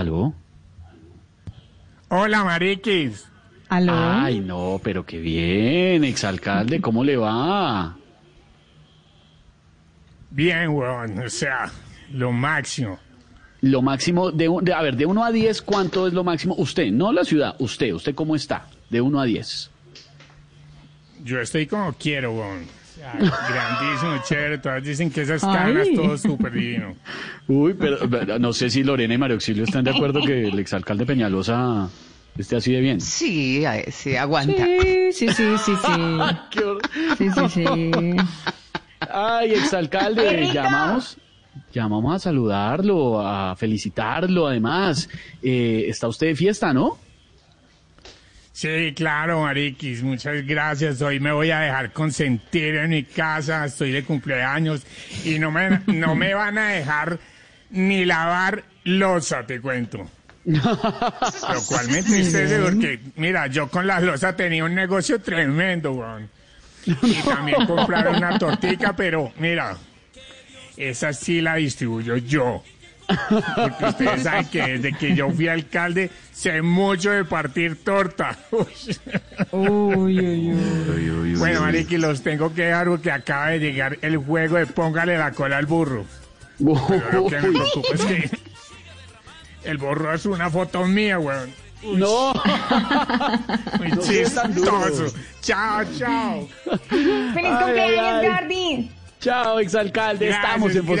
¿Aló? Hola, Mariquis. ¿Aló? Ay, no, pero qué bien, exalcalde, ¿cómo le va? Bien, weón. O sea, lo máximo. Lo máximo, de, un- de- a ver, de 1 a 10, ¿cuánto es lo máximo? Usted, no la ciudad, usted, ¿usted cómo está? De 1 a 10. Yo estoy como quiero, weón. Grandísimo, chévere. Todas dicen que esas canas, Ay. todo súper divino. Uy, pero, pero no sé si Lorena y Mario Auxilio están de acuerdo que el exalcalde Peñalosa esté así de bien. Sí, ay, sí, aguanta. Sí, sí, sí, sí, sí. Sí, sí, sí. Ay, exalcalde, llamamos, llamamos a saludarlo, a felicitarlo, además. Eh, está usted de fiesta, ¿no? Sí, claro, Mariquis. Muchas gracias. Hoy me voy a dejar consentir en mi casa. Estoy de cumpleaños. Y no me, no me van a dejar ni lavar losa, te cuento. Lo cual me entristece porque, mira, yo con la losa tenía un negocio tremendo, weón. Y también compraron una tortica, pero mira, esa sí la distribuyo yo. Porque ustedes saben que desde que yo fui alcalde sé mucho de partir torta. Uy, uy, uy. bueno, Mariqui, los tengo que dejar porque acaba de llegar el juego de póngale la cola al burro. Pero lo que me preocupa es que el burro es una foto mía, weón. No. Muy No chistoso. Chao, chao. ¡Feliz cumpleaños. Gardi! Chao, exalcalde, Gracias, estamos en Voz